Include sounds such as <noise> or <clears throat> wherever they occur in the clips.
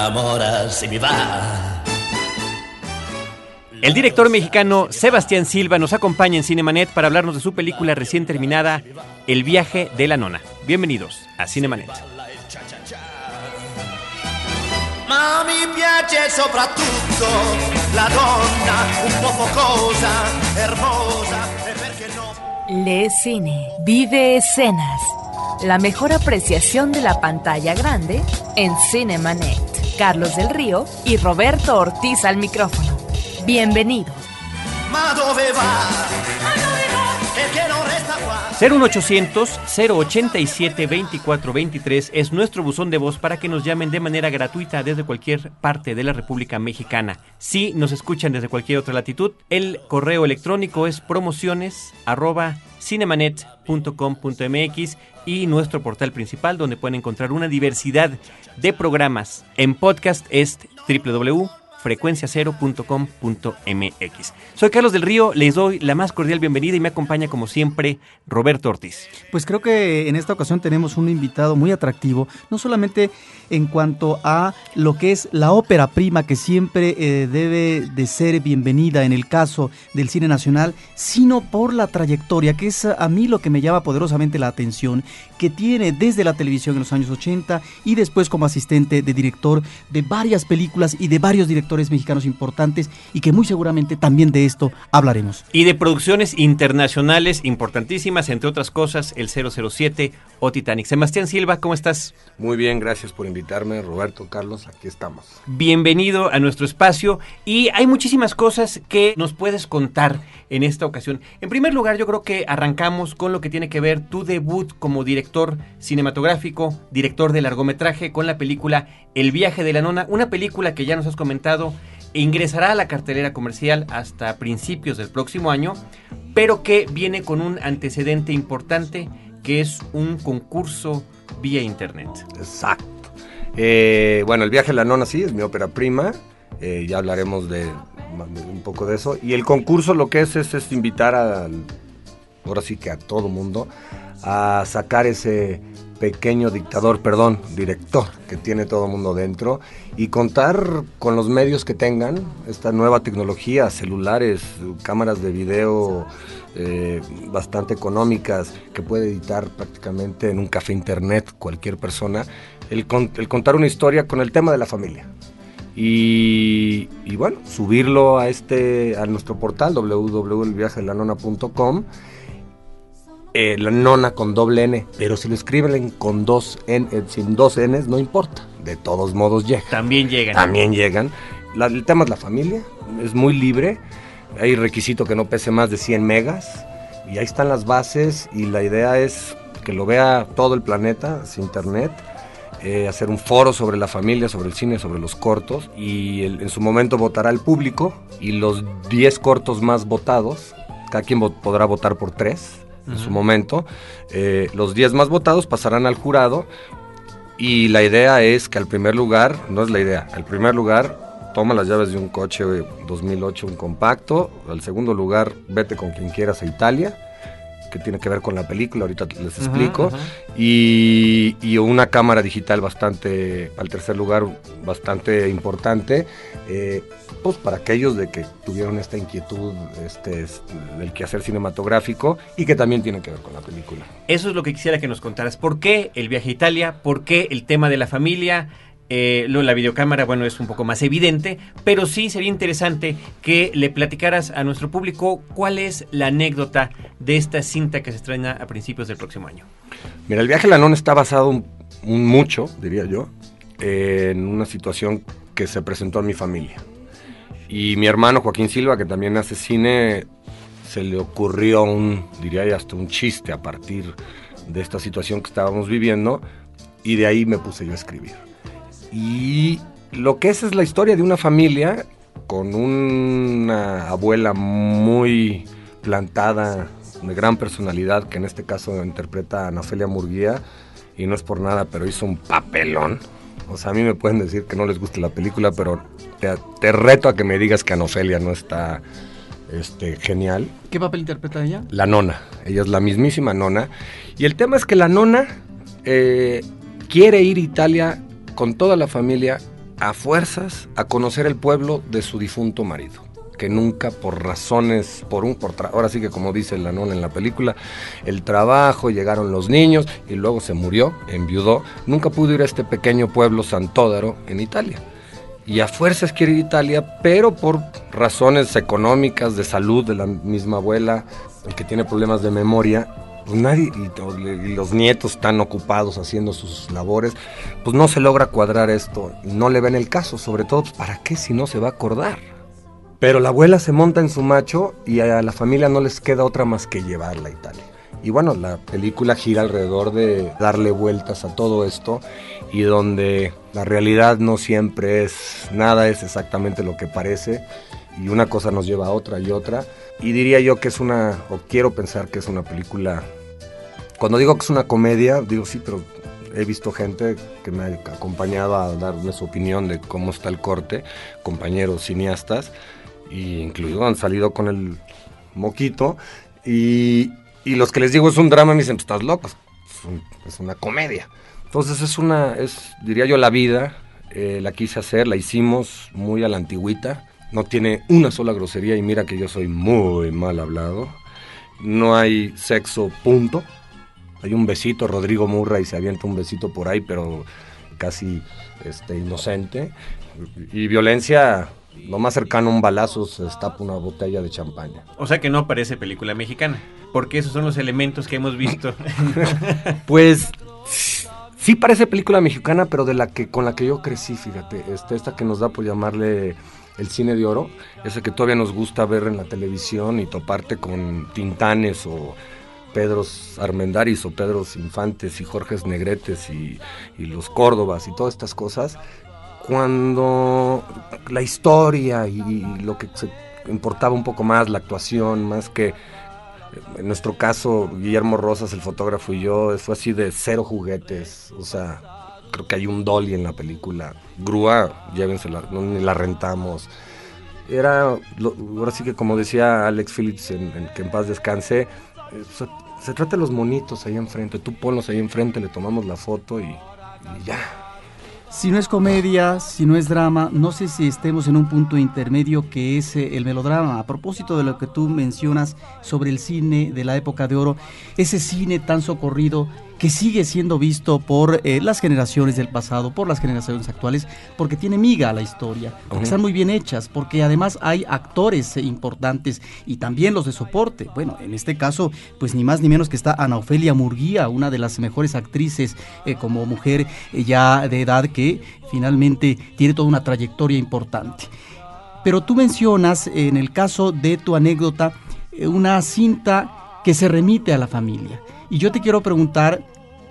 enamora me va. El director mexicano Sebastián Silva nos acompaña en Cinemanet para hablarnos de su película recién terminada, El viaje de la nona. Bienvenidos a Cinemanet. Ma mi piace soprattutto la donna un po' focosa, hermosa e perché no Lee cine, vive escenas. La mejor apreciación de la pantalla grande en Cinemanet. Carlos del Río y Roberto Ortiz al micrófono. Bienvenidos. Ma dove va? Perché non resta qua? 01800 087 2423 es nuestro buzón de voz para que nos llamen de manera gratuita desde cualquier parte de la República Mexicana. Si nos escuchan desde cualquier otra latitud, el correo electrónico es promociones arroba cinemanet.com.mx y nuestro portal principal donde pueden encontrar una diversidad de programas. En podcast es www.frecuenciacero.com.mx. Soy Carlos del Río, les doy la más cordial bienvenida y me acompaña como siempre Roberto Ortiz. Pues creo que en esta ocasión tenemos un invitado muy atractivo, no solamente en cuanto a lo que es la ópera prima que siempre eh, debe de ser bienvenida en el caso del cine nacional, sino por la trayectoria, que es a mí lo que me llama poderosamente la atención, que tiene desde la televisión en los años 80 y después como asistente de director de varias películas y de varios directores mexicanos importantes y que muy seguramente también de esto hablaremos. Y de producciones internacionales importantísimas, entre otras cosas, el 007 o Titanic. Sebastián Silva, ¿cómo estás? Muy bien, gracias por invitarme, Roberto, Carlos, aquí estamos. Bienvenido a nuestro espacio y hay muchísimas cosas que nos puedes contar en esta ocasión. En primer lugar, yo creo que arrancamos con lo que tiene que ver tu debut como director cinematográfico, director de largometraje con la película El viaje de la nona, una película que ya nos has comentado ingresará a la cartelera comercial hasta principios del próximo año, pero que viene con un antecedente importante que es un concurso vía internet. Exacto. Eh, bueno, El viaje a la nona sí, es mi ópera prima, eh, ya hablaremos de, de un poco de eso. Y el concurso lo que es es, es invitar a, ahora sí que a todo mundo, a sacar ese pequeño dictador, perdón, director que tiene todo el mundo dentro y contar con los medios que tengan, esta nueva tecnología, celulares, cámaras de video eh, bastante económicas que puede editar prácticamente en un café internet cualquier persona, el, con- el contar una historia con el tema de la familia. Y, y bueno, subirlo a este a nuestro portal www.elviajedelanona.com eh, la nona con doble N, pero si lo escriben con dos N, eh, sin dos Ns, no importa. De todos modos llega. También llegan. También llegan. La- el tema es la familia, es muy libre. Hay requisito que no pese más de 100 megas. Y ahí están las bases y la idea es que lo vea todo el planeta, es internet. eh, hacer un foro sobre la familia, sobre el cine, sobre los cortos. Y el- en su momento votará el público y los 10 cortos más votados, cada quien vo- podrá votar por tres en su momento. eh, los 10 más votados pasarán al jurado y la idea es que al primer lugar, no es la idea, al primer lugar toma las llaves de un coche eh, 2008, un compacto. Al segundo lugar, vete con quien quieras a Italia, que tiene que ver con la película, ahorita les explico. Y, y una cámara digital bastante, al tercer lugar, bastante importante. eh, pues para aquellos de que tuvieron esta inquietud este, es- del quehacer cinematográfico y que también tiene que ver con la película. Eso es lo que quisiera que nos contaras. ¿Por qué el viaje a Italia? ¿Por qué el tema de la familia? Eh, lo la videocámara, bueno, es un poco más evidente, pero sí sería interesante que le platicaras a nuestro público cuál es la anécdota de esta cinta que se estrena a principios del próximo año. Mira, el viaje a la está basado mucho, diría yo, en una situación que se presentó en mi familia. Y mi hermano Joaquín Silva, que también hace cine, se le ocurrió un, diría yo, hasta un chiste a partir de esta situación que estábamos viviendo, y de ahí me puse yo a escribir. Y lo que es es la historia de una familia con una abuela muy plantada, de gran personalidad, que en este caso interpreta a Ofelia Murguía, y no es por nada, pero hizo un papelón. O sea, a mí me pueden decir que no les guste la película, pero te, te reto a que me digas que Ana Ofelia no está este, genial. ¿Qué papel interpreta ella? La nona, ella es la mismísima nona. Y el tema es que la nona eh, quiere ir a Italia con toda la familia a fuerzas a conocer el pueblo de su difunto marido que nunca por razones, por un, por ahora sí que como dice Lanón en la película, el trabajo, llegaron los niños y luego se murió, enviudó, nunca pudo ir a este pequeño pueblo Santódaro en Italia. Y a fuerzas quiere ir a Italia, pero por razones económicas, de salud de la misma abuela, el que tiene problemas de memoria, pues nadie, y, los nietos están ocupados haciendo sus labores, pues no se logra cuadrar esto, no le ven el caso, sobre todo, pues, ¿para qué si no se va a acordar? Pero la abuela se monta en su macho y a la familia no les queda otra más que llevarla a Italia. Y bueno, la película gira alrededor de darle vueltas a todo esto y donde la realidad no siempre es, nada es exactamente lo que parece y una cosa nos lleva a otra y otra. Y diría yo que es una, o quiero pensar que es una película, cuando digo que es una comedia, digo sí, pero he visto gente que me ha acompañado a darme su opinión de cómo está el corte, compañeros cineastas, y incluido han salido con el moquito y, los que les digo es un drama me dicen, estás loco, es, una comedia. Entonces es una, es, diría yo, la vida, eh, la quise hacer, la hicimos muy a la antigüita, no tiene una sola grosería y mira que yo soy muy mal hablado, no hay sexo, punto. Hay un besito, Rodrigo Murra y se avienta un besito por ahí, pero casi este, inocente. Y violencia, lo más cercano a un balazo se destapa una botella de champaña. O sea que no parece película mexicana, porque esos son los elementos que hemos visto. <laughs> pues sí parece película mexicana, pero de la que con la que yo crecí, fíjate, este, esta que nos da por llamarle el cine de oro, ese que todavía nos gusta ver en la televisión y toparte con Tintanes o Pedros Armendaris o Pedros Infantes y Jorges Negretes y, los Córdobas y todas estas cosas, cuando la historia y, lo que se importaba un poco más, la actuación, más que en nuestro caso, Guillermo Rosas, el fotógrafo y yo, fue así de cero juguetes. O sea, creo que hay un dolly en la película. Grúa, llévensela, no, ni la rentamos. Era, ahora sí que como decía Alex Phillips, en, que en paz descanse, eh, se, trata de los monitos ahí enfrente. Tú ponlos ahí enfrente, le tomamos la foto y ya si no es comedia, si no es drama, no sé si estemos en un punto intermedio que es eh, el melodrama. A propósito de lo que tú mencionas sobre el cine de la época de oro, ese cine tan socorrido que sigue siendo visto por eh, las generaciones del pasado, por las generaciones actuales, porque tiene miga a la historia, porque están muy bien hechas, porque además hay actores eh, importantes y también los de soporte. Bueno, en este caso, pues ni más ni menos que está Ana Ofelia Murguía, una de las mejores actrices eh, como mujer ya de edad que finalmente tiene toda una trayectoria importante. Pero tú mencionas en el caso de tu anécdota una cinta que se remite a la familia. Y yo te quiero preguntar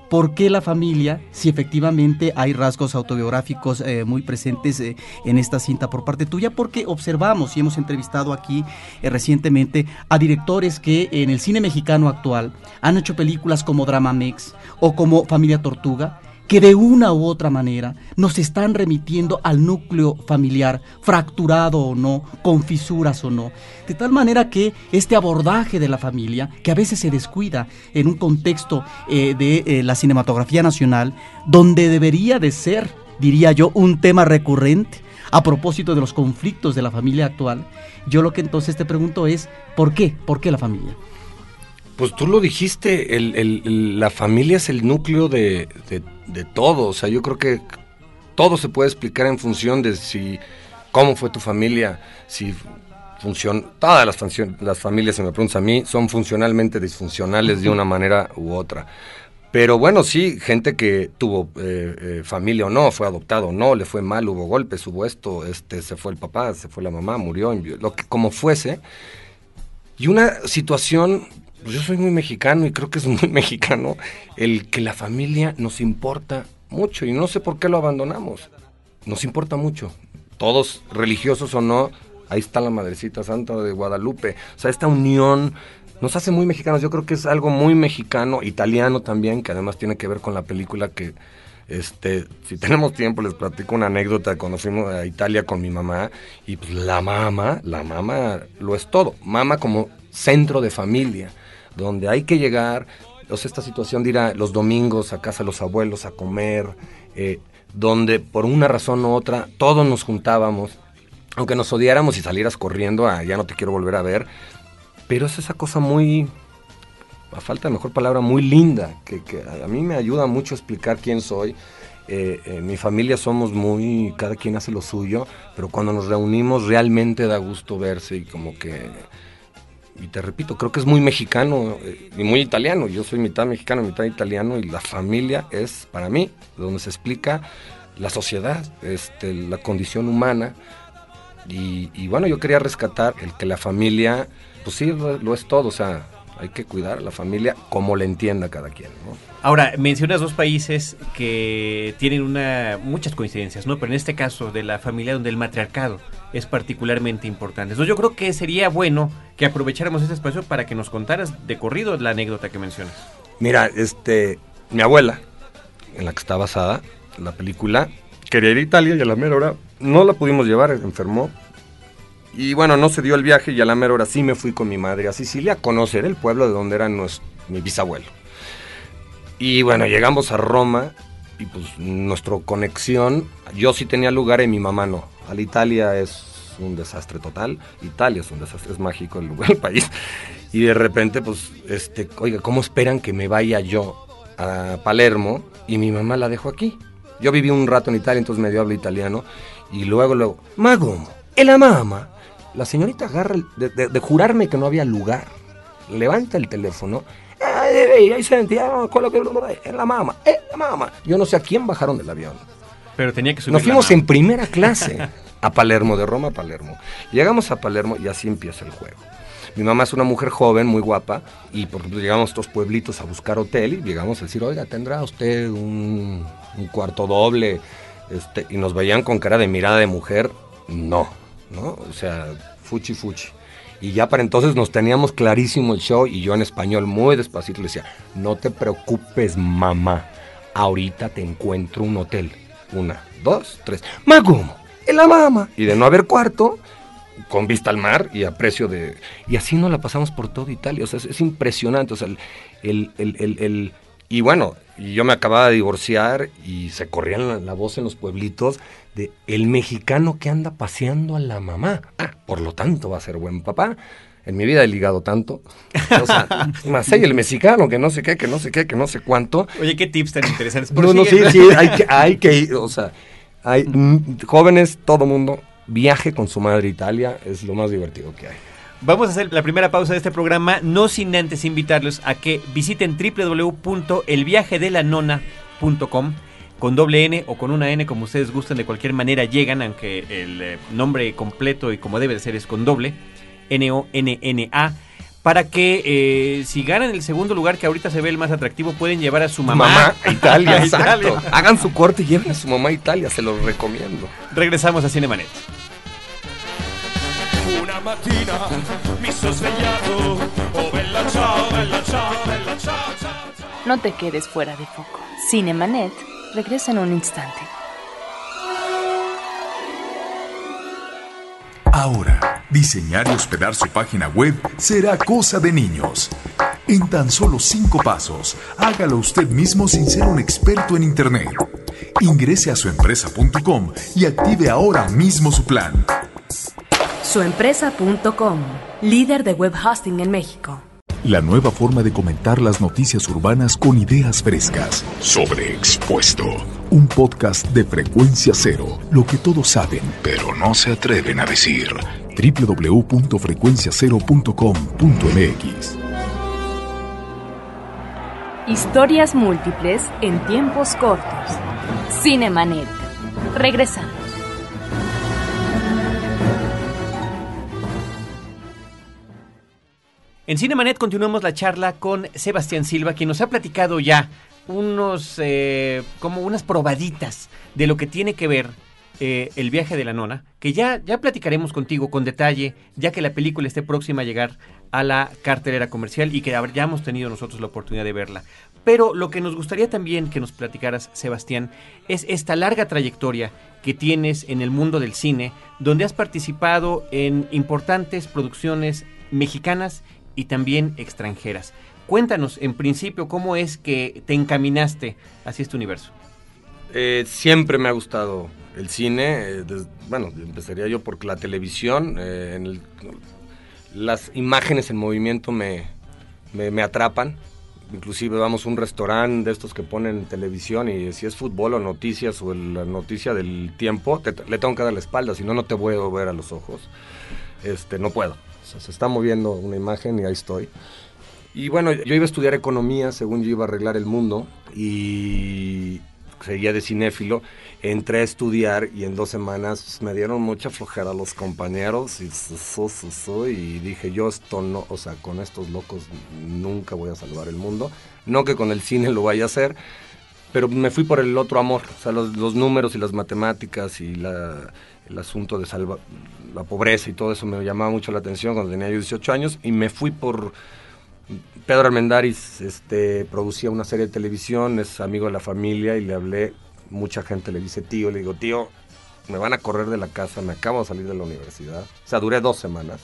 por qué la familia, si efectivamente hay rasgos autobiográficos eh, muy presentes eh, en esta cinta por parte tuya, porque observamos y hemos entrevistado aquí eh, recientemente a directores que en el cine mexicano actual han hecho películas como Drama Mex o como Familia Tortuga que de una u otra manera nos están remitiendo al núcleo familiar, fracturado o no, con fisuras o no. De tal manera que este abordaje de la familia, que a veces se descuida en un contexto eh, de eh, la cinematografía nacional, donde debería de ser, diría yo, un tema recurrente, a propósito de los conflictos de la familia actual, yo lo que entonces te pregunto es, ¿por qué? ¿Por qué la familia? Pues tú lo dijiste, la familia es el núcleo de, todo. O sea, yo creo que todo se puede explicar en función de si cómo fue tu familia, si funciona. Todas las, las familias, si me preguntas a mí, son funcionalmente disfuncionales de una manera u otra. Pero bueno, sí, gente que tuvo eh, eh, familia o no, fue adoptado o no, le fue mal, hubo golpes, hubo esto, este, se fue el papá, se fue la mamá, murió, lo que como fuese. Y una situación pues yo soy muy mexicano y creo que es muy <laughs> mexicano el que la familia nos importa mucho y no sé por qué lo abandonamos. Nos importa mucho. Todos, religiosos o no, ahí está la Madrecita Santa de Guadalupe. O sea, esta unión nos hace muy mexicanos. Yo creo que es algo muy mexicano, italiano también, que además tiene que ver con la película que, este, si tenemos tiempo les platico una anécdota cuando fuimos a Italia con mi mamá y pues la mamá, la mamá lo es todo. Mamá como centro de familia donde hay que llegar, o sea, esta situación de ir a los domingos a casa de los abuelos a comer, eh, donde por una razón u otra todos nos juntábamos, aunque nos odiáramos y salieras corriendo a ya no te quiero volver a ver, pero es esa cosa muy, a falta de mejor palabra, muy linda, que, a mí me ayuda mucho a explicar quién soy. Eh, en mi familia somos muy, cada quien hace lo suyo, pero cuando nos reunimos realmente da gusto verse y como que, y te repito, creo que es muy mexicano eh, y muy italiano. Yo soy mitad mexicano, mitad italiano y la familia es para mí donde se explica la sociedad, este, la condición humana. Y, y bueno, yo quería rescatar el que la familia, pues sí, lo, es todo, o sea, hay que cuidar a la familia como le entienda cada quien, ¿no? Ahora, mencionas dos países que tienen una, muchas coincidencias, ¿no? Pero en este caso de la familia donde el matriarcado es particularmente importante. Entonces yo creo que sería bueno que aprovecháramos este espacio para que nos contaras de corrido la anécdota que mencionas. Mira, este, mi abuela, en la que está basada la película, quería ir a Italia y a la mera hora no la pudimos llevar, enfermó. Y bueno, no se dio el viaje y a la mera hora sí me fui con mi madre a Sicilia a conocer el pueblo de donde era nuestro, mi bisabuelo. Y bueno, llegamos a Roma y pues nuestra conexión, yo sí tenía lugar y mi mamá no. Al Italia es un desastre total, Italia es un desastre, es mágico el lugar, <laughs> el país. Y de repente, pues, este, oiga, ¿cómo esperan que me vaya yo a Palermo y mi mamá la dejo aquí? Yo viví un rato en Italia, entonces medio hablo italiano. Y luego, luego, Mago, ¿e la mamá? La señorita agarra, de, jurarme que no había lugar, levanta el teléfono. "Eh, ahí sentiamo quello che è la mamá, è la mamá. Yo no sé a quién bajaron del avión. Pero tenía que subir Nos fuimos en primera clase a Palermo, de Roma a Palermo. Llegamos a Palermo y así empieza el juego. Mi mamá es una mujer joven, muy guapa, y por ejemplo llegamos a estos pueblitos a buscar hotel y llegamos a decir, oiga, ¿tendrá usted un, un cuarto doble? Este, y nos veían con cara de mirada de mujer, no, ¿no? O sea, fuchi fuchi. Y ya para entonces nos teníamos clarísimo el show y yo en español muy despacito le decía, no te preocupes mamá, ahorita te encuentro un hotel. Una, dos, tres. Magumo, en la mamá. Y de no haber cuarto, con vista al mar y a precio de... Y así nos la pasamos por toda Italia. O sea, es, es impresionante. O sea, el, el, el, Y bueno, yo me acababa de divorciar y se corría la, la voz en los pueblitos de el mexicano que anda paseando a la mamá. Ah, por lo tanto va a ser buen papá. En mi vida he ligado tanto. O sea, <laughs> más hay el mexicano que no sé qué, que no sé qué, que no sé cuánto. Oye, qué tips tan interesantes. No, no, sí, sí, hay que, hay que <laughs> ir, o sea, hay, jóvenes, todo mundo, viaje con su madre a Italia, es lo más divertido que hay. Vamos a hacer la primera pausa de este programa, no sin antes invitarlos a que visiten www.elviajedelanona.com con doble N o con una N, como ustedes gusten, de cualquier manera llegan, aunque el eh, nombre completo y como debe de ser es con doble, N-O-N-N-A, para que eh, si ganan el segundo lugar, que ahorita se ve el más atractivo, pueden llevar a su mamá, Mamá, <laughs> a Italia, exacto. Italia. Hagan su corte y lleven a su mamá a Italia, se los recomiendo. Regresamos a Cinemanet. Una mattina mi svegliato, oh bella ciao, bella ciao, bella ciao, ciao, ciao. No te quedes fuera de foco. Cinemanet regresa en un instante. Ahora, diseñar y hospedar su página web será cosa de niños. En tan solo cinco pasos, hágalo usted mismo sin ser un experto en Internet. Ingrese a suempresa.com y active ahora mismo su plan. Suempresa.com, líder de web hosting en México. La nueva forma de comentar las noticias urbanas con ideas frescas. Sobreexpuesto. Un podcast de frecuencia cero. Lo que todos saben, pero no se atreven a decir. www.frecuenciacero.com.mx Historias múltiples en tiempos cortos. Cinemanet. Regresamos. En Cinemanet continuamos la charla con Sebastián Silva, quien nos ha platicado ya unos, eh, como unas probaditas de lo que tiene que ver eh, el viaje de la nona, que ya, ya platicaremos contigo con detalle, ya que la película esté próxima a llegar a la cartelera comercial y que hayamos tenido nosotros la oportunidad de verla. Pero lo que nos gustaría también que nos platicaras, Sebastián, es esta larga trayectoria que tienes en el mundo del cine, donde has participado en importantes producciones mexicanas y también extranjeras. Cuéntanos, en principio, cómo es que te encaminaste hacia este universo. Eh, siempre me ha gustado el cine. eh, des- bueno, empezaría yo porque la televisión, eh, las imágenes en movimiento me, me, atrapan. Inclusive vamos a un restaurante de estos que ponen televisión y si es fútbol o noticias o el- la noticia del tiempo, te- le tengo que dar la espalda, si no, no te puedo ver a los ojos. Este, no puedo. Se está moviendo una imagen y ahí estoy. Y bueno, yo iba a estudiar economía, según yo iba a arreglar el mundo, y seguía de cinéfilo. Entré a estudiar y en dos semanas pues, me dieron mucha flojera los compañeros y, su, su, y dije, yo esto no, o sea, con estos locos nunca voy a salvar el mundo. No que con el cine lo vaya a hacer, pero me fui por el otro amor, o sea, los, números y las matemáticas y el asunto de salva, la pobreza y todo eso me llamaba mucho la atención cuando tenía yo 18 años y me fui por Pedro Armendáriz este, producía una serie de televisión, es amigo de la familia y le hablé, mucha gente le dice tío, le digo tío, me van a correr de la casa, me acabo de salir de la universidad, o sea, duré dos semanas,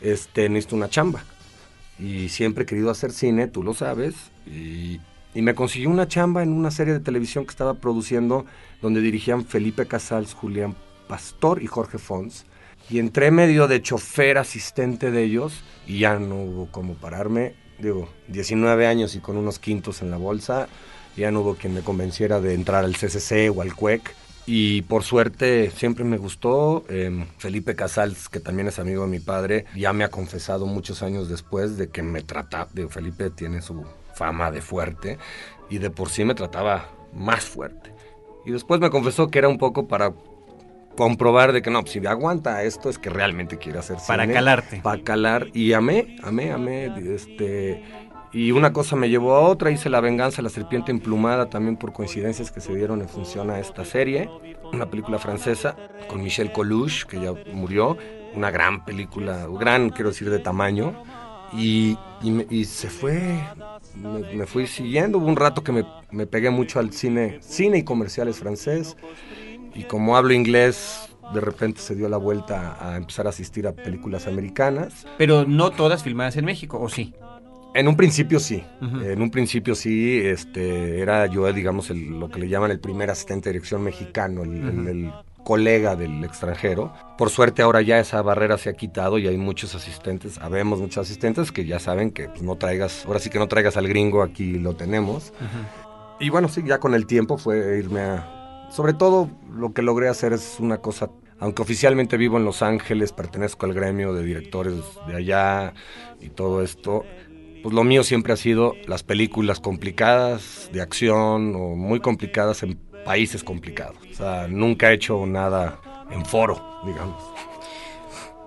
este, necesito una chamba. Y siempre he querido hacer cine, tú lo sabes, y, y me consiguió una chamba en una serie de televisión que estaba produciendo donde dirigían Felipe Casals, Julián Pastor y Jorge Fons. Y entré medio de chofer asistente de ellos y ya no hubo como pararme. Digo, 19 años y con unos quintos en la bolsa, ya no hubo quien me convenciera de entrar al CCC o al CUEC. Y por suerte siempre me gustó. eh, Felipe Casals, que también es amigo de mi padre, ya me ha confesado muchos años después de que me trataba. Digo, Felipe tiene su fama de fuerte y de por sí me trataba más fuerte. Y después me confesó que era un poco para comprobar de que no, pues, si aguanta esto es que realmente quiere hacer Para cine. calarte. Para calar. Y amé, amé, amé. Este, y una cosa me llevó a otra. Hice La venganza la serpiente emplumada también por coincidencias que se dieron en función a esta serie. Una película francesa con Michel Coluche, que ya murió. Una gran película, gran, quiero decir, de tamaño. Y, y, me- y se fue, me, me fui siguiendo. Hubo un rato que me, me pegué mucho al cine, cine y comerciales francés. Y como hablo inglés, de repente se dio la vuelta a empezar a asistir a películas americanas. Pero no todas filmadas en México, ¿o sí? En un principio sí, Ujú. en un principio sí, este, era yo, digamos, el- lo que le llaman el primer asistente de dirección mexicano, el, el- Ujú. el colega del extranjero. Por suerte ahora ya esa barrera se ha quitado y hay muchos asistentes, habemos muchos asistentes que ya saben que pues, no traigas, ahora sí que no traigas al gringo, aquí lo tenemos. Y bueno, sí, ya con el tiempo fue irme a... Sobre todo lo que logré hacer es una cosa, aunque oficialmente vivo en Los Ángeles, pertenezco al gremio de directores de allá y todo esto, pues lo mío siempre ha sido las películas complicadas de acción o muy complicadas en países complicados. O sea, nunca he hecho nada en foro, digamos.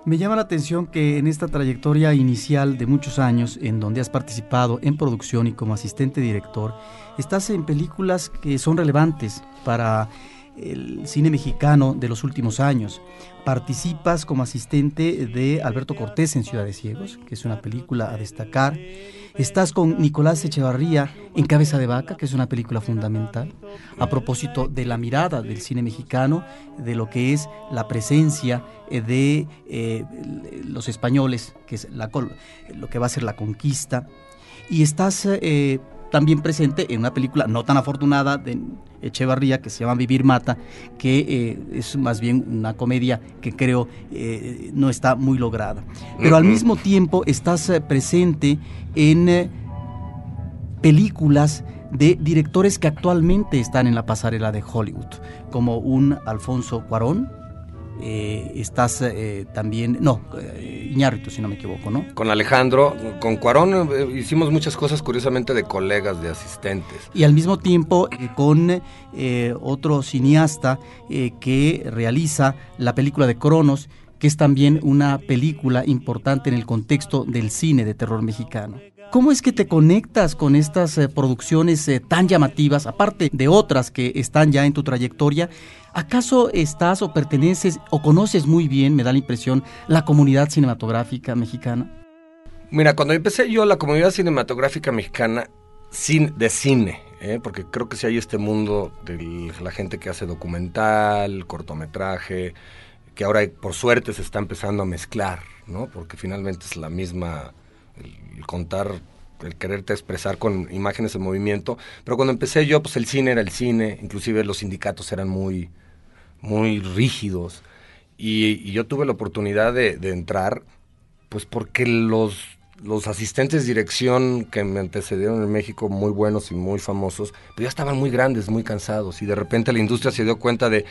Me llama la atención que en esta trayectoria inicial de muchos años, en donde has participado en producción y como asistente director, estás en películas que son relevantes para el cine mexicano de los últimos años. Participas como asistente de Alberto Cortés en Ciudad de Ciegos, que es una película a destacar. Estás con Nicolás Echevarría en Cabeza de Vaca, que es una película fundamental, a propósito de la mirada del cine mexicano, de lo que es la presencia eh, de eh, los españoles, que es la, lo que va a ser la conquista. Y estás eh, también presente en una película no tan afortunada de Echevarría que se llama Vivir Mata, que eh, es más bien una comedia que creo eh, no está muy lograda. Pero al mismo tiempo estás eh, presente en eh, películas de directores que actualmente están en la pasarela de Hollywood, como un Alfonso Cuarón. Eh, estás eh, también, no, eh, Iñárritu, si no me equivoco, ¿no? Con Alejandro, con Cuarón eh, hicimos muchas cosas curiosamente de colegas, de asistentes. y al mismo tiempo con otro cineasta que realiza la película de Cronos, que es también una película importante en el contexto del cine de terror mexicano. ¿Cómo es que te conectas con estas producciones tan llamativas, aparte de otras que están ya en tu trayectoria? ¿Acaso estás o perteneces o conoces muy bien, me da la impresión, la comunidad cinematográfica mexicana? Mira, cuando empecé yo la comunidad cinematográfica mexicana cin- de cine, ¿eh? porque creo que si hay este mundo de la gente que hace documental, cortometraje, que ahora por suerte se está empezando a mezclar, ¿no? Porque finalmente es la misma, el contar el quererte expresar con imágenes en movimiento. Pero cuando empecé yo, pues el cine era el cine, inclusive los sindicatos eran muy, muy rígidos. Y, yo tuve la oportunidad de, entrar, pues porque los, los asistentes de dirección que me antecedieron en México, muy buenos y muy famosos, pues ya estaban muy grandes, muy cansados. Y de repente la industria se dio cuenta de,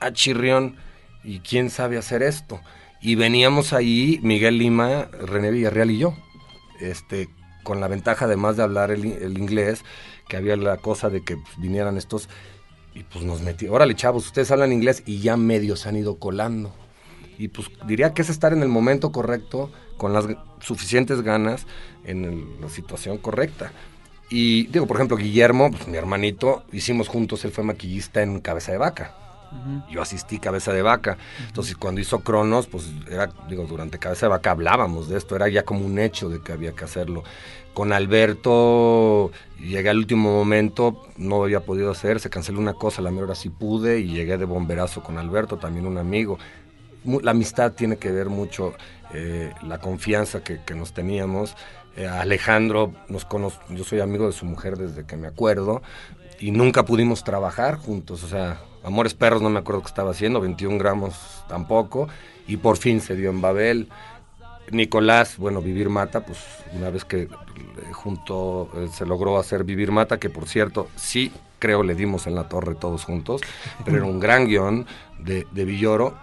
ah, chirrión, ¿y quién sabe hacer esto? Y veníamos ahí, Miguel Lima, René Villarreal y yo, este, con la ventaja además de hablar el, el inglés, que había la cosa de que pues, vinieran estos, y pues nos metí, órale chavos, ustedes hablan inglés y ya medios se han ido colando. Y pues diría que es estar en el momento correcto, con las suficientes ganas, en el- la situación correcta. Y digo, por ejemplo, Guillermo, pues, mi hermanito, hicimos juntos, él fue maquillista en Cabeza de Vaca. Yo asistí Cabeza de Vaca. Entonces, cuando hizo Cronos, pues era, digo, durante Cabeza de Vaca hablábamos de esto, era ya como un hecho de que había que hacerlo. Con Alberto llegué al último momento, no había podido hacer, se canceló una cosa, la mera hora pude y llegué de bomberazo con Alberto, también un amigo. La amistad tiene que ver mucho, eh, la confianza que, nos teníamos. Eh, Alejandro, nos cono- yo soy amigo de su mujer desde que me acuerdo y nunca pudimos trabajar juntos. O sea, Amores Perros no me acuerdo qué estaba haciendo, 21 gramos tampoco. Y por fin se dio en Babel. Nicolás, bueno, Vivir Mata, pues una vez que eh, junto eh, se logró hacer Vivir Mata, que por cierto, sí creo le dimos en la torre todos juntos, pero era un gran guion de, Villoro.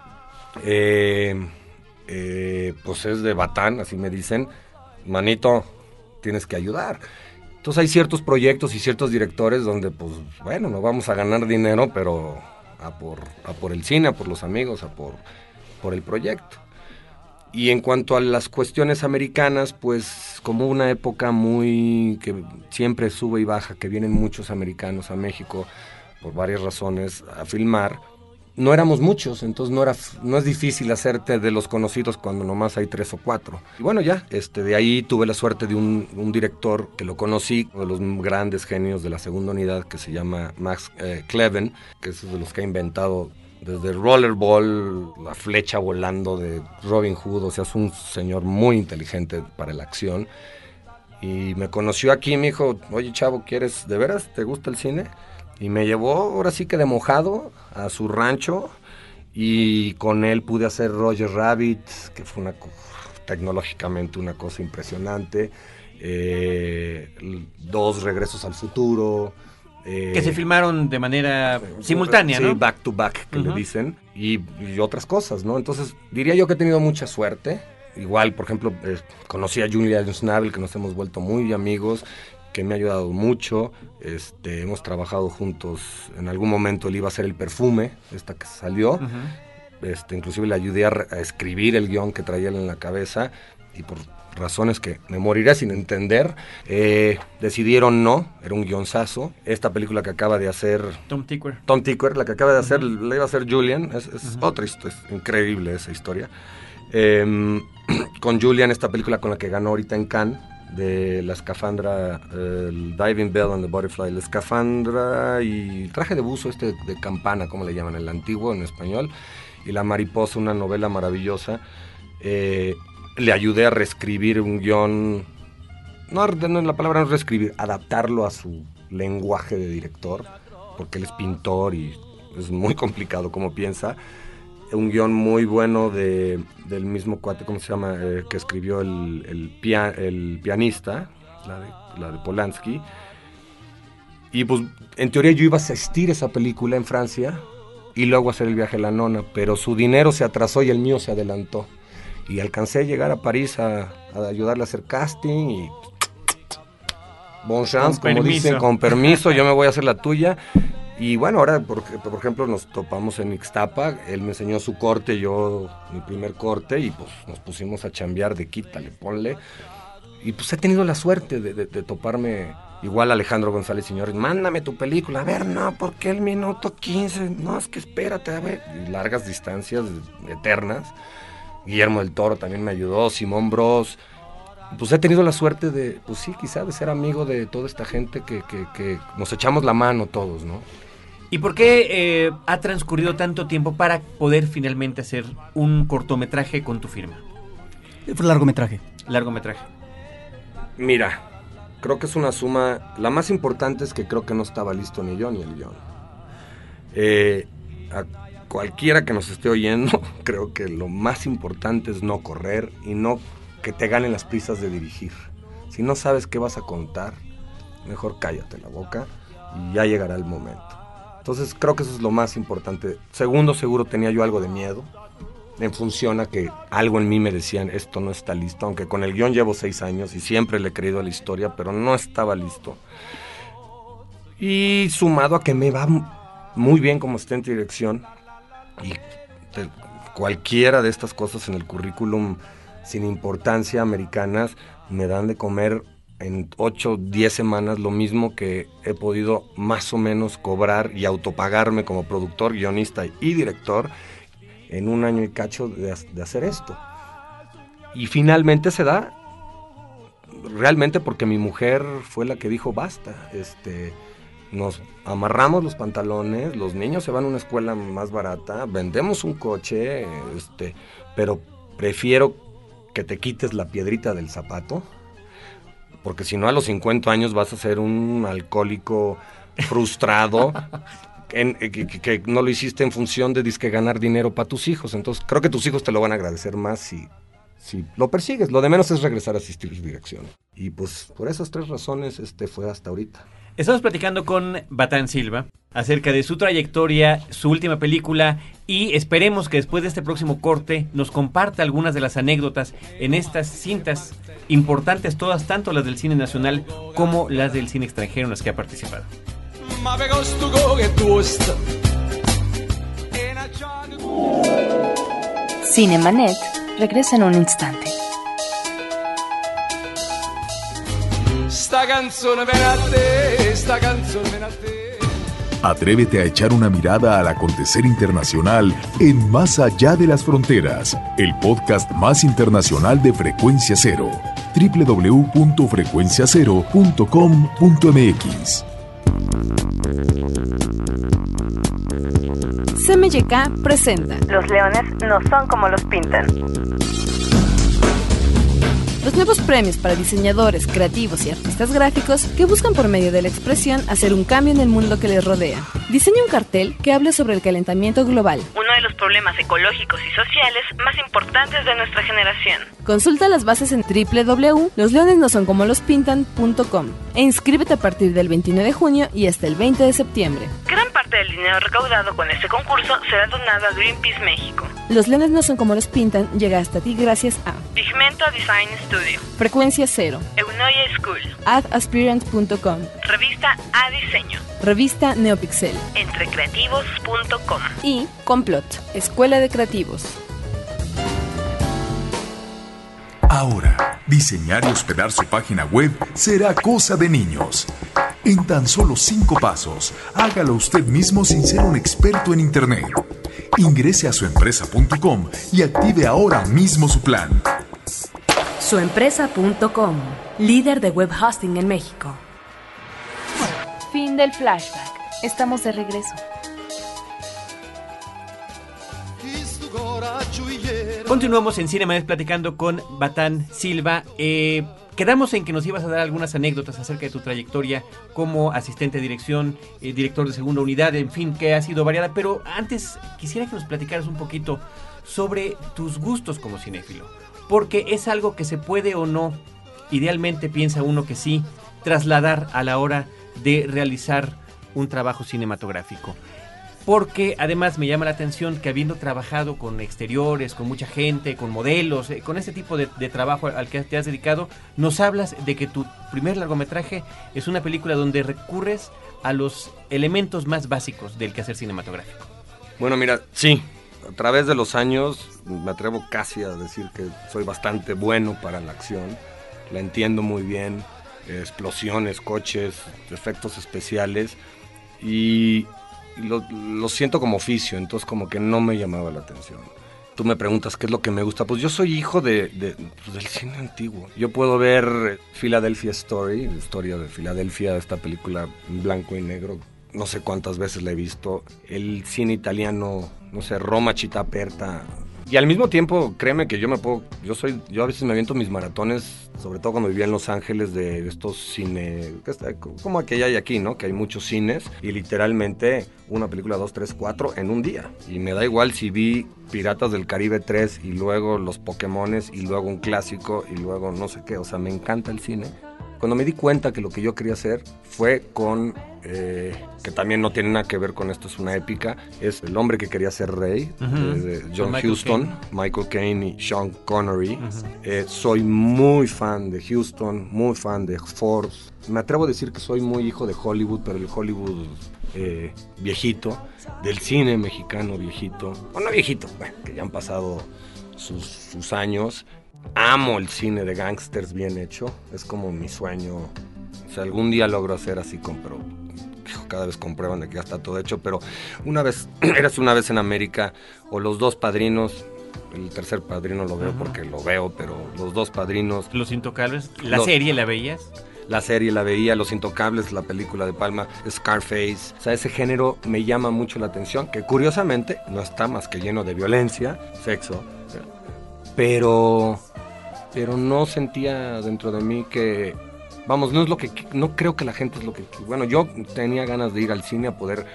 Eh, pues es de Batán, así me dicen, manito, tienes que ayudar. Entonces hay ciertos proyectos y ciertos directores donde, pues, bueno, no vamos a ganar dinero, pero a por, a por el cine, a por los amigos, a por, por el proyecto. Y en cuanto a las cuestiones americanas, pues como una época muy que siempre sube y baja, que vienen muchos americanos a México por varias razones a filmar, no éramos muchos, entonces no era no es difícil hacerte de los conocidos cuando nomás hay tres o cuatro. Y bueno, ya, este, de ahí tuve la suerte de un, un director que lo conocí, uno de los grandes genios de la segunda unidad, que se llama Max eh, Kleven, que es de los que ha inventado desde Rollerball, la flecha volando de Robin Hood, o sea, es un señor muy inteligente para la acción. Y me conoció aquí me dijo, oye chavo, ¿quieres, de veras, te gusta el cine? Y me llevó ahora sí que de mojado a su rancho y con él pude hacer Roger Rabbit, que fue una, tecnológicamente una cosa impresionante. Eh, dos regresos al futuro. Eh, Que se filmaron de manera simultánea, sí, ¿no? back to back, que le dicen, y, y otras cosas, ¿no? Entonces, diría yo que he tenido mucha suerte. Igual, por ejemplo, eh, conocí a Julian Schnabel, que nos hemos vuelto muy amigos, que me ha ayudado mucho. Este, hemos trabajado juntos. En algún momento él iba a hacer el perfume, esta que salió. Este, inclusive le ayudé a, a escribir el guion que traía él en la cabeza y por razones que me moriré sin entender, eh, decidieron no, era un guionzazo. Esta película que acaba de hacer Tom Tickwer. Tom Tickwer, la que acaba de hacer, la iba a hacer Julian, es, es otra historia, es increíble esa historia. Em, <clears throat> con Julian, esta película con la que ganó ahorita en Cannes, de la escafandra, eh, el Diving Bell and the Butterfly, la escafandra y el traje de buzo este de campana, como le llaman, el antiguo en español, y La Mariposa, una novela maravillosa. Eh, le ayudé a reescribir un guion, no, no la palabra no es reescribir, adaptarlo a su lenguaje de director, porque él es pintor y es muy complicado como piensa. Un guion muy bueno de, del mismo cuate, ¿cómo se llama? Eh, que escribió el, el, el pianista, la de, la de Polanski. Y pues, en teoría yo iba a asistir esa película en Francia y luego hacer el viaje a la nona, pero su dinero se atrasó y el mío se adelantó. Y alcancé a llegar a París a, a ayudarle a hacer casting y bon chance, Con como permiso. dicen, con permiso, yo me voy a hacer la tuya. Y bueno, ahora, por, por ejemplo, nos topamos en Ixtapa, él me enseñó su corte, yo mi primer corte, y pues nos pusimos a chambear de quítale, ponle. Y pues he tenido la suerte de, de- de toparme igual Alejandro González Señores, mándame tu película, a ver, no, porque el minuto 15, no, es que espérate, a ver, y largas distancias eternas. Guillermo del Toro también me ayudó, Simón Bros. Pues he tenido la suerte de, pues sí, quizá de ser amigo de toda esta gente que, que- que nos echamos la mano todos, ¿no? ¿Y por qué eh, ha transcurrido tanto tiempo para poder finalmente hacer un cortometraje con tu firma? Fue largometraje. Largometraje. Mira, creo que es una suma. La más importante es que creo que no estaba listo ni yo ni el guion. Eh, a cualquiera que nos esté oyendo, <laughs> creo que lo más importante es no correr y no que te ganen las prisas de dirigir. Si no sabes qué vas a contar, mejor cállate la boca y ya llegará el momento. Entonces creo que eso es lo más importante. Segundo, seguro tenía yo algo de miedo en función a que algo en mí me decían, esto no está listo, aunque con el guion llevo seis años y siempre le he creído a la historia, pero no estaba listo. Y sumado a que me va muy bien como asistente de dirección y de cualquiera de estas cosas en el currículum sin importancia americanas me dan de comer en 8, 10 semanas lo mismo que he podido más o menos cobrar y autopagarme como productor, guionista y director en un año y cacho de, de hacer esto. Y finalmente se da realmente porque mi mujer fue la que dijo basta. Este, nos amarramos los pantalones, los niños se van a una escuela más barata, vendemos un coche, este, pero prefiero que te quites la piedrita del zapato, porque si no a los 50 años vas a ser un alcohólico frustrado. <laughs> eh, que, no lo hiciste en función de disque ganar dinero para tus hijos. Entonces, creo que tus hijos te lo van a agradecer más si, si lo persigues. Lo de menos es regresar a asistir dirección. Y pues por esas tres razones este fue hasta ahorita. Estamos platicando con Batán Silva acerca de su trayectoria, su última película y esperemos que después de este próximo corte nos comparta algunas de las anécdotas en estas cintas importantes todas, tanto las del cine nacional como las del cine extranjero en las que ha participado. Ma vegosto go che tu sta. E Cinemanet regresa en un instante. Atrévete a echar una mirada al acontecer internacional en Más allá de las fronteras, el podcast más internacional de Frecuencia Cero. www.frecuenciacero.com.mx CMYK presenta Los leones no son como los pintan. Los nuevos premios para diseñadores, creativos y artistas gráficos que buscan por medio de la expresión hacer un cambio en el mundo que les rodea. Diseña un cartel que hable sobre el calentamiento global. Problemas ecológicos y sociales más importantes de nuestra generación. Consulta las bases en www.losleonesnosoncomoLosPintan.com e inscríbete a partir del 29 de junio y hasta el 20 de septiembre. Gran parte del dinero recaudado con este concurso será donado a Greenpeace México. Los leones no son como los pintan llega hasta ti gracias a Pigmento Design Studio, Frecuencia Cero, Eunoia School, adaspirant.com, Revista A Diseño, Revista Neopixel Entrecreativos.com. y Complot, Escuela de Creativos. Ahora, diseñar y hospedar su página web será cosa de niños. En tan solo cinco pasos, hágalo usted mismo sin ser un experto en Internet. Ingrese a suempresa.com y active ahora mismo su plan. Suempresa.com, líder de web hosting en México. Fin del flashback. Estamos de regreso. Continuamos en Cinemanet platicando con Batán Silva. Eh, quedamos en que nos ibas a dar algunas anécdotas acerca de tu trayectoria como asistente de dirección, eh, director de segunda unidad, en fin, que ha sido variada. Pero antes quisiera que nos platicaras un poquito sobre tus gustos como cinéfilo. Porque es algo que se puede o no, idealmente piensa uno que sí, trasladar a la hora de realizar un trabajo cinematográfico porque además me llama la atención que habiendo trabajado con exteriores, con mucha gente, con modelos, eh, con ese tipo de, de trabajo al que te has dedicado, nos hablas de que tu primer largometraje es una película donde recurres a los elementos más básicos del quehacer cinematográfico. Bueno, mira, sí, a través de los años me atrevo casi a decir que soy bastante bueno para la acción, la entiendo muy bien, explosiones, coches, efectos especiales y lo, lo siento como oficio, entonces como que no me llamaba la atención. Tú me preguntas qué es lo que me gusta, pues yo soy hijo de, pues, del cine antiguo. Yo puedo ver Philadelphia Story, la historia de Filadelfia, esta película en blanco y negro, no sé cuántas veces la he visto. El cine italiano, no sé, Roma Città Aperta, Y al mismo tiempo, créeme que yo me puedo, yo soy, yo a veces me aviento mis maratones, sobre todo cuando vivía en Los Ángeles, de estos cine, como aquella hay aquí, ¿no? Que hay muchos cines y literalmente una película, dos, tres, cuatro en un día. Y me da igual si vi Piratas del Caribe 3 y luego los Pokémones y luego un clásico y luego no sé qué, o sea, me encanta el cine. Cuando me di cuenta que lo que yo quería hacer fue con, eh, que también no tiene nada que ver con esto, es una épica, es El hombre que quería ser rey, de Con John Michael Huston, Caine. Michael Caine y Sean Connery. Eh, soy muy fan de Houston, muy fan de Ford. Me atrevo a decir que soy muy hijo de Hollywood, pero el Hollywood eh, viejito, del cine mexicano viejito. O no viejito, bueno, que ya han pasado sus, sus años. Amo el cine de gangsters bien hecho. Es como mi sueño. O sea, algún día logro hacer así, hijo, cada vez comprueban de que ya está todo hecho. Pero una vez, <clears throat> eras una vez en América, o los dos padrinos. El tercer padrino lo veo porque lo veo, pero los dos padrinos. Los Intocables, la Los- serie, ¿la veías? La serie la veía, Los Intocables, la película de Palma, Scarface. O sea, ese género me llama mucho la atención, que curiosamente no está más que lleno de violencia, sexo, pero, pero no sentía dentro de mí que, vamos, no es lo que, no creo que la gente es lo que, bueno, yo tenía ganas de ir al cine a poder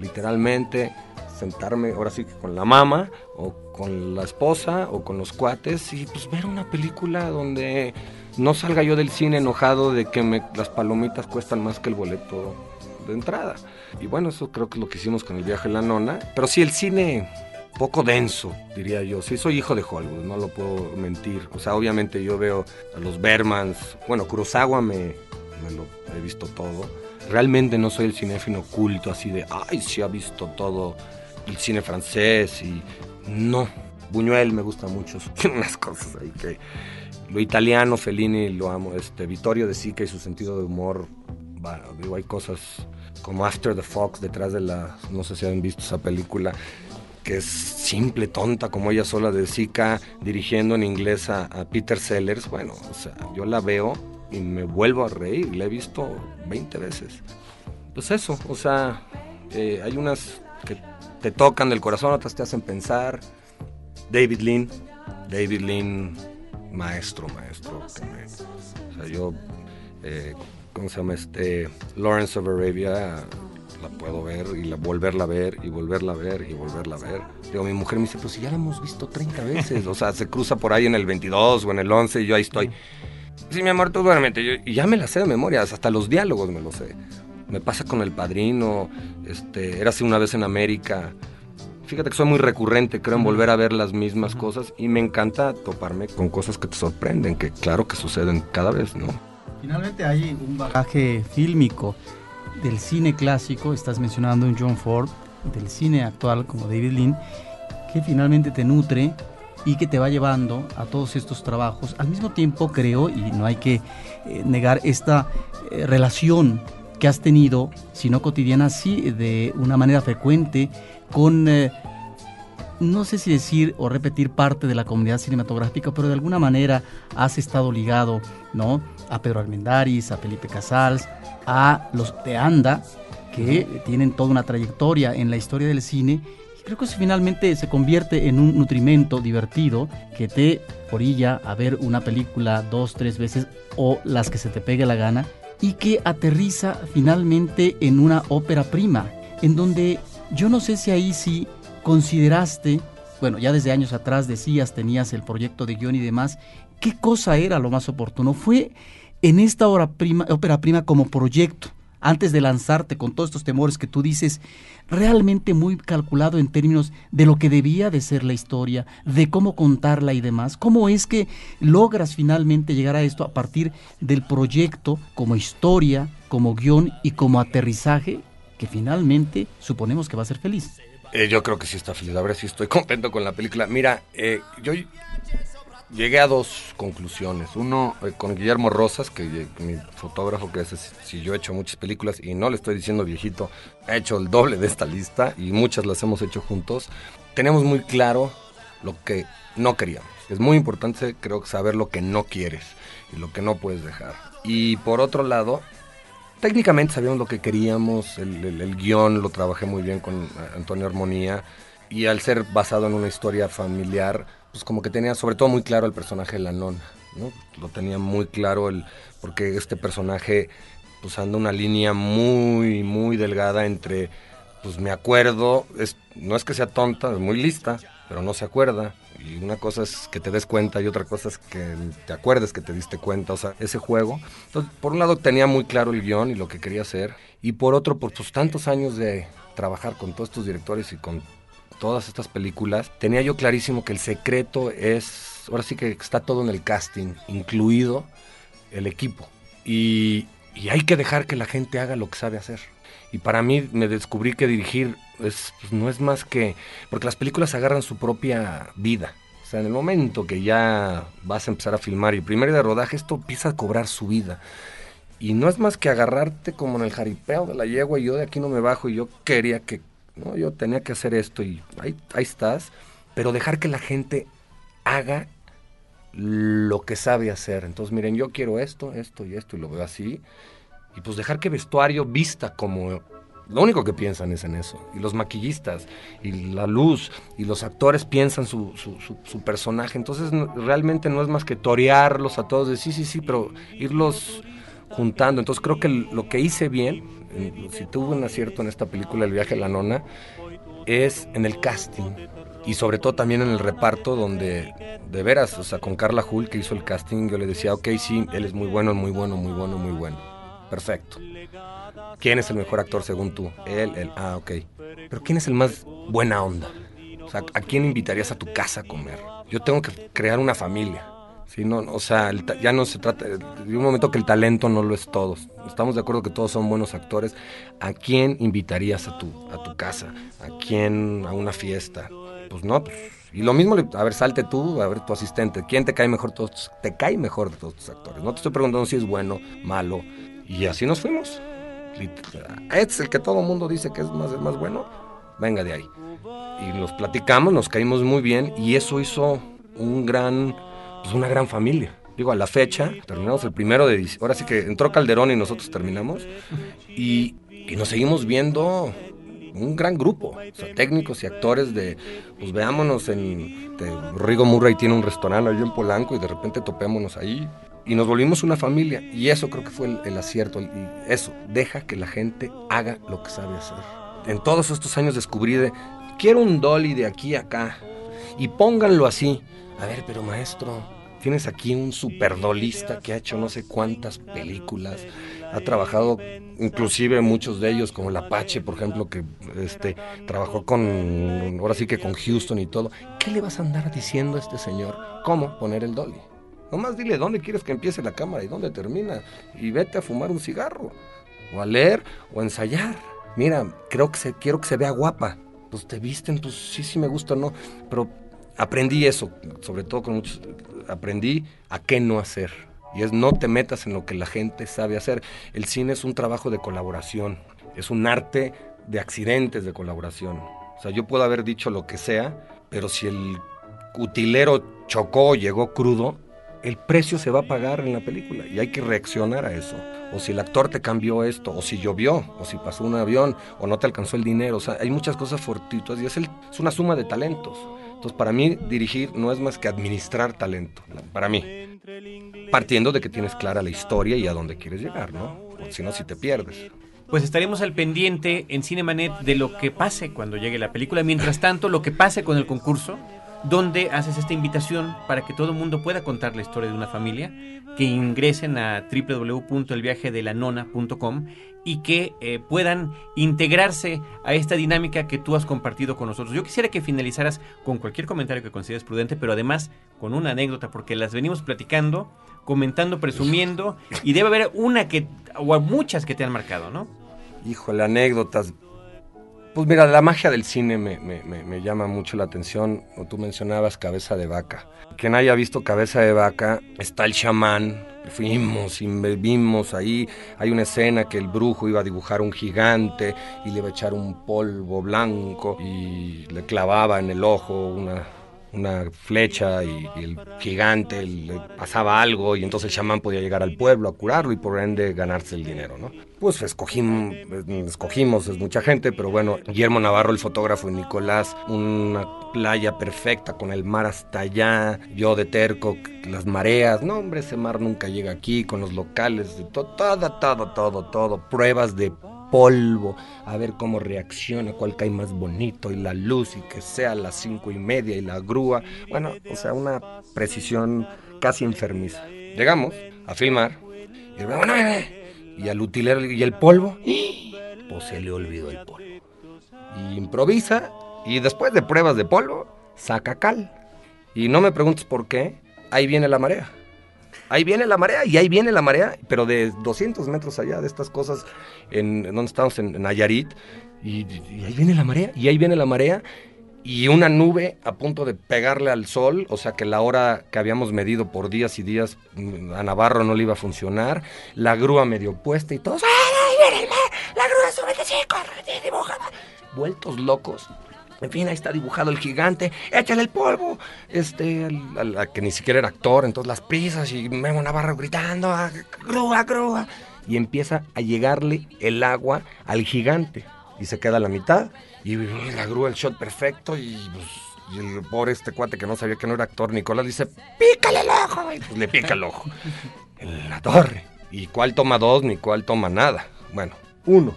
literalmente sentarme, ahora sí que con la mamá o con la esposa o con los cuates y pues ver una película donde no salga yo del cine enojado de que me- las palomitas cuestan más que el boleto de entrada. Y bueno, eso creo que es lo que hicimos con el viaje a la nona. Pero sí, el cine poco denso, diría yo. Sí, soy hijo de Hollywood, no lo puedo mentir. O sea, obviamente yo veo a los Bermans. Bueno, Kurosawa me, lo he visto todo. Realmente no soy el cinéfilo culto así de, ay, sí ha visto todo el cine francés y no. Buñuel me gusta mucho, <laughs> tiene unas cosas ahí que... Lo italiano, Fellini, lo amo. Este, Vittorio de Sica y su sentido de humor. va, digo, hay cosas como After the Fox detrás de la... No sé si han visto esa película que es simple, tonta, como ella sola de Sica, dirigiendo en inglés a, Peter Sellers. Bueno, o sea, yo la veo y me vuelvo a reír. La he visto 20 veces. Pues eso, o sea, eh, hay unas que te tocan del corazón, otras te hacen pensar. David Lean, David Lean, maestro, maestro. o sea, yo, eh, ¿cómo se llama? Este, Lawrence of Arabia, la puedo ver y la, volverla a ver y volverla a ver y volverla a ver. Digo, mi mujer me dice, pues si ya la hemos visto 30 veces, o sea, se cruza por ahí en el 22 o en el 11 y yo ahí estoy. Sí, mi amor, tú duérmete. Yo- y ya me la sé de memoria, hasta los diálogos me los sé. Me pasa con El Padrino, este, Érase una vez en América. Fíjate que soy muy recurrente, creo en volver a ver las mismas cosas y me encanta toparme con cosas que te sorprenden, que claro que suceden cada vez, ¿no? Finalmente hay un bagaje fílmico del cine clásico, estás mencionando un John Ford, del cine actual como David Lean, que finalmente te nutre y que te va llevando a todos estos trabajos. Al mismo tiempo creo, y no hay que eh, negar esta eh, relación que has tenido, si no cotidiana, sí de una manera frecuente, con, eh, no sé si decir o repetir parte de la comunidad cinematográfica, pero de alguna manera has estado ligado, ¿no? A Pedro Almendaris, a Felipe Casals, a los de Anda, que tienen toda una trayectoria en la historia del cine. Y creo que eso finalmente se convierte en un nutrimento divertido que te orilla a ver una película dos, tres veces o las que se te pegue la gana y que aterriza finalmente en una ópera prima, en donde yo no sé si ahí sí consideraste, bueno, ya desde años atrás decías, tenías el proyecto de guion y demás, ¿qué cosa era lo más oportuno? ¿Fue en esta ópera prima, ópera prima como proyecto, antes de lanzarte con todos estos temores que tú dices, realmente muy calculado en términos de lo que debía de ser la historia, de cómo contarla y demás? ¿Cómo es que logras finalmente llegar a esto a partir del proyecto como historia, como guion y como aterrizaje que finalmente suponemos que va a ser feliz? Eh, yo creo que sí está feliz, la verdad sí estoy <laughs> contento con la película. Mira, eh, yo llegué a dos conclusiones. Uno, eh, con Guillermo Rosas, que eh, mi fotógrafo, que es, si yo he hecho muchas películas, y no le estoy diciendo viejito, ha hecho el doble de esta lista, y muchas las hemos hecho juntos. Tenemos muy claro lo que no queríamos. Es muy importante, creo, saber lo que no quieres y lo que no puedes dejar. Y por otro lado, técnicamente sabíamos lo que queríamos, el, el- el guion lo trabajé muy bien con eh, Antonio Armonía, Y al ser basado en una historia familiar, pues como que tenía sobre todo muy claro el personaje de la nona, ¿no? Lo tenía muy claro el, porque este personaje pues anda una línea muy, muy delgada entre, pues me acuerdo, es, no es que sea tonta, es muy lista, pero no se acuerda. Y una cosa es que te des cuenta y otra cosa es que te acuerdes que te diste cuenta, o sea, ese juego. Entonces, por un lado tenía muy claro el guion y lo que quería hacer, y por otro, por sus tantos años de trabajar con todos estos directores y con todas estas películas, tenía yo clarísimo que el secreto es, ahora sí que está todo en el casting, incluido el equipo. Y, y hay que dejar que la gente haga lo que sabe hacer. Y para mí me descubrí que dirigir es, pues, no es más que... Porque las películas agarran su propia vida. O sea, en el momento que ya vas a empezar a filmar y el primer día de rodaje, esto empieza a cobrar su vida. Y no es más que agarrarte como en el jaripeo de la yegua y yo de aquí no me bajo y yo quería que... No, yo tenía que hacer esto y ahí, ahí estás. Pero dejar que la gente haga lo que sabe hacer. Entonces, miren, yo quiero esto, esto y esto y lo veo así. Y pues dejar que vestuario vista como... Lo único que piensan es en eso. Y los maquillistas, y la luz, y los actores piensan su, su, su- su personaje. Entonces no- realmente no es más que torearlos a todos, de sí, sí, sí, pero irlos juntando. Entonces creo que lo que hice bien, en- si tuve un acierto en esta película, El viaje a la nona, es en el casting y sobre todo también en el reparto donde de veras, o sea, con Carla Hull que hizo el casting, yo le decía, ok, sí, él es muy bueno, muy bueno, muy bueno, muy bueno. Perfecto. ¿Quién es el mejor actor según tú? Él, él, ah, ok. Pero ¿quién es el más buena onda? O sea, ¿a quién invitarías a tu casa a comer? Yo tengo que crear una familia. No, o sea, ya no se trata de un momento que el talento no lo es todo. Estamos de acuerdo que todos son buenos actores. ¿A quién invitarías a tu, a tu casa? ¿A quién a una fiesta? Pues no, pues, y lo mismo, a ver, salte tú, a ver tu asistente. ¿Quién te cae mejor? Todos, te cae mejor de todos tus actores. No te estoy preguntando si es bueno, malo. Y así nos fuimos. Este es el que todo el mundo dice que es más, más bueno. Venga de ahí. Y nos platicamos, nos caímos muy bien y eso hizo un gran, pues una gran familia. Digo, a la fecha, terminamos el primero de diciembre. Ahora sí que entró Calderón y nosotros terminamos. Y, y nos seguimos viendo un gran grupo, o sea, técnicos y actores de, pues veámonos en, de, Rigo Murray tiene un restaurante ahí en Polanco y de repente topémonos ahí y nos volvimos una familia y eso creo que fue el, el acierto y eso, deja que la gente haga lo que sabe hacer. En todos estos años descubrí de, quiero un dolly de aquí a acá y pónganlo así. A ver, pero maestro, tienes aquí un superdolista que ha hecho no sé cuántas películas, ha trabajado inclusive muchos de ellos como el Apache, por ejemplo, que este trabajó con ahora sí que con Houston y todo. ¿Qué le vas a andar diciendo a este señor? ¿Cómo poner el dolly? Nomás dile dónde quieres que empiece la cámara y dónde termina y vete a fumar un cigarro o a leer o a ensayar. Mira, creo que se, quiero que se vea guapa. Pues te visten, pues sí, sí me gusta, no, pero aprendí eso, sobre todo con muchos, aprendí a qué no hacer. Y es no te metas en lo que la gente sabe hacer. El cine es un trabajo de colaboración, es un arte de accidentes de colaboración. O sea, yo puedo haber dicho lo que sea, pero si el utilero chocó, llegó crudo, el precio se va a pagar en la película y hay que reaccionar a eso. O si el actor te cambió esto, o si llovió, o si pasó un avión, o no te alcanzó el dinero. O sea, hay muchas cosas fortuitas y es, es una suma de talentos. Entonces, para mí, dirigir no es más que administrar talento, para mí. Partiendo de que tienes clara la historia y a dónde quieres llegar, ¿no? Porque si no, si te pierdes. Pues estaremos al pendiente en Cinemanet de lo que pase cuando llegue la película. Mientras tanto, lo que pase con el concurso, donde haces esta invitación para que todo mundo pueda contar la historia de una familia, que ingresen a www.elviajedelanona.com y que eh, puedan integrarse a esta dinámica que tú has compartido con nosotros. Yo quisiera que finalizaras con cualquier comentario que consideres prudente, pero además con una anécdota, porque las venimos platicando, comentando, presumiendo, y debe haber una que, o muchas que te han marcado, ¿no? Híjole, anécdotas. Pues mira, la magia del cine me, me- me- llama mucho la atención. O Tú mencionabas Cabeza de Vaca. Quien haya visto Cabeza de Vaca, está el chamán. Fuimos y vimos ahí. Hay una escena que el brujo iba a dibujar un gigante y le iba a echar un polvo blanco y le clavaba en el ojo una una flecha y, el gigante le pasaba algo y entonces el chamán podía llegar al pueblo a curarlo y por ende ganarse el dinero, ¿no? Pues escogimos, escogimos, es mucha gente, pero bueno, Guillermo Navarro, el fotógrafo, y Nicolás, una playa perfecta con el mar hasta allá, yo de terco, las mareas, no hombre, ese mar nunca llega aquí, con los locales, de to- todo, todo, todo, todo, pruebas de polvo, a ver cómo reacciona, cuál cae más bonito, y la luz, y que sea las cinco y media, y la grúa, bueno, o sea, una precisión casi enfermiza. Llegamos a filmar, y, bueno, y al utilero, y el polvo, pues se le olvidó el polvo. Improvisa, y después de pruebas de polvo, saca cal. Y no me preguntes por qué, ahí viene la marea. Ahí viene la marea y ahí viene la marea, pero de 200 metros allá de estas cosas, en, en donde estamos, en, en Nayarit, y, ahí viene la marea, y ahí viene la marea, y una nube a punto de pegarle al sol, o sea que la hora que habíamos medido por días y días mm, a Navarro no le iba a funcionar, la grúa medio puesta y todos, ¡ay, mar! ¡La grúa sube que sí, corre, dibuja! Vueltos locos. En fin, ahí está dibujado el gigante, échale el polvo. Este, a que ni siquiera era actor, entonces las prisas y Memo Navarro gritando, "Ah, grúa, grúa. Y empieza a llegarle el agua al gigante. Y se queda a la mitad. Y la grúa, el shot perfecto. Y, pues, y el pobre este cuate que no sabía que no era actor, Nicolás, dice, pícale el ojo. Y pues le pica el ojo. <laughs> En la torre. ¿Y cuál toma dos ni cuál toma nada? Bueno, uno.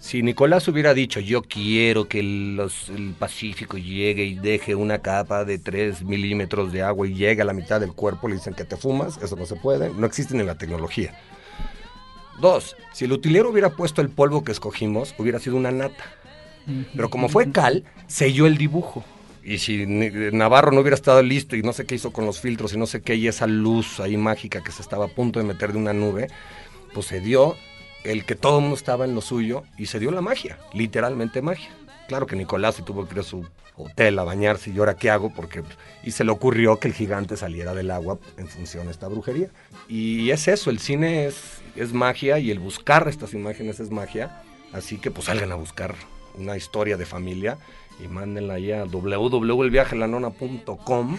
Si Nicolás hubiera dicho, yo quiero que los- el Pacífico llegue y deje una capa de 3 milímetros de agua y llegue a la mitad del cuerpo, le dicen que te fumas, eso no se puede, no existe ni la tecnología. Dos, si el utilero hubiera puesto el polvo que escogimos, hubiera sido una nata. Pero como fue cal, selló el dibujo. Y si Ni- Navarro no hubiera estado listo y no sé qué hizo con los filtros y no sé qué, y esa luz ahí mágica que se estaba a punto de meter de una nube, pues se dio el que todo el mundo estaba en lo suyo y se dio la magia, literalmente magia. Claro que Nicolás se tuvo que ir a su hotel a bañarse y ahora qué hago porque y se le ocurrió que el gigante saliera del agua en función a esta brujería. Y es eso, el cine es, es magia y el buscar estas imágenes es magia. Así que pues salgan a buscar una historia de familia y mándenla ahí a www.elviajelanona.com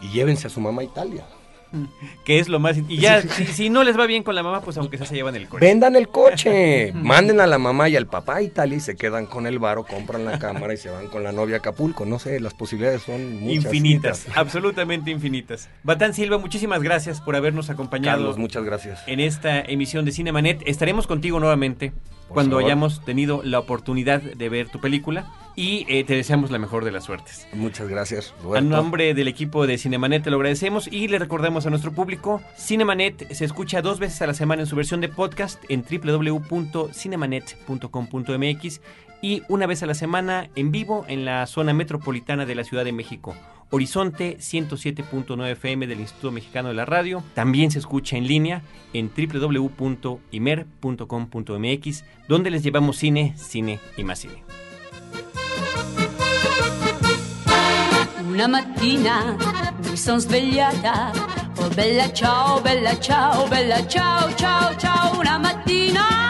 y llévense a su mamá a Italia. <laughs> Que es lo más... Y ya, si, si no les va bien con la mamá, pues aunque sea se llevan el coche. Vendan el coche, <laughs> manden a la mamá y al papá a Italia y se quedan con el varo, compran la cámara y se van con la novia a Acapulco. No sé, las posibilidades son muchas. infinitas, absolutamente infinitas. Batán Silva, muchísimas gracias por habernos acompañado Carlos, muchas gracias. en esta emisión de Cinemanet. Estaremos contigo nuevamente Por cuando favor. hayamos tenido la oportunidad de ver tu película y eh, te deseamos la mejor de las suertes. Muchas gracias. A Roberto. nombre del equipo de Cinemanet te lo agradecemos y le recordamos a nuestro público, Cinemanet se escucha dos veces a la semana en su versión de podcast en www.cinemanet.com.mx y una vez a la semana en vivo en la zona metropolitana de la Ciudad de México. Horizonte 107.9 FM del Instituto Mexicano de la Radio. También se escucha en línea en www.imer.com.mx, donde les llevamos cine, cine y más cine. Una mattina mi sono svegliata, oh bella ciao, bella ciao, bella ciao, ciao, ciao. Una mattina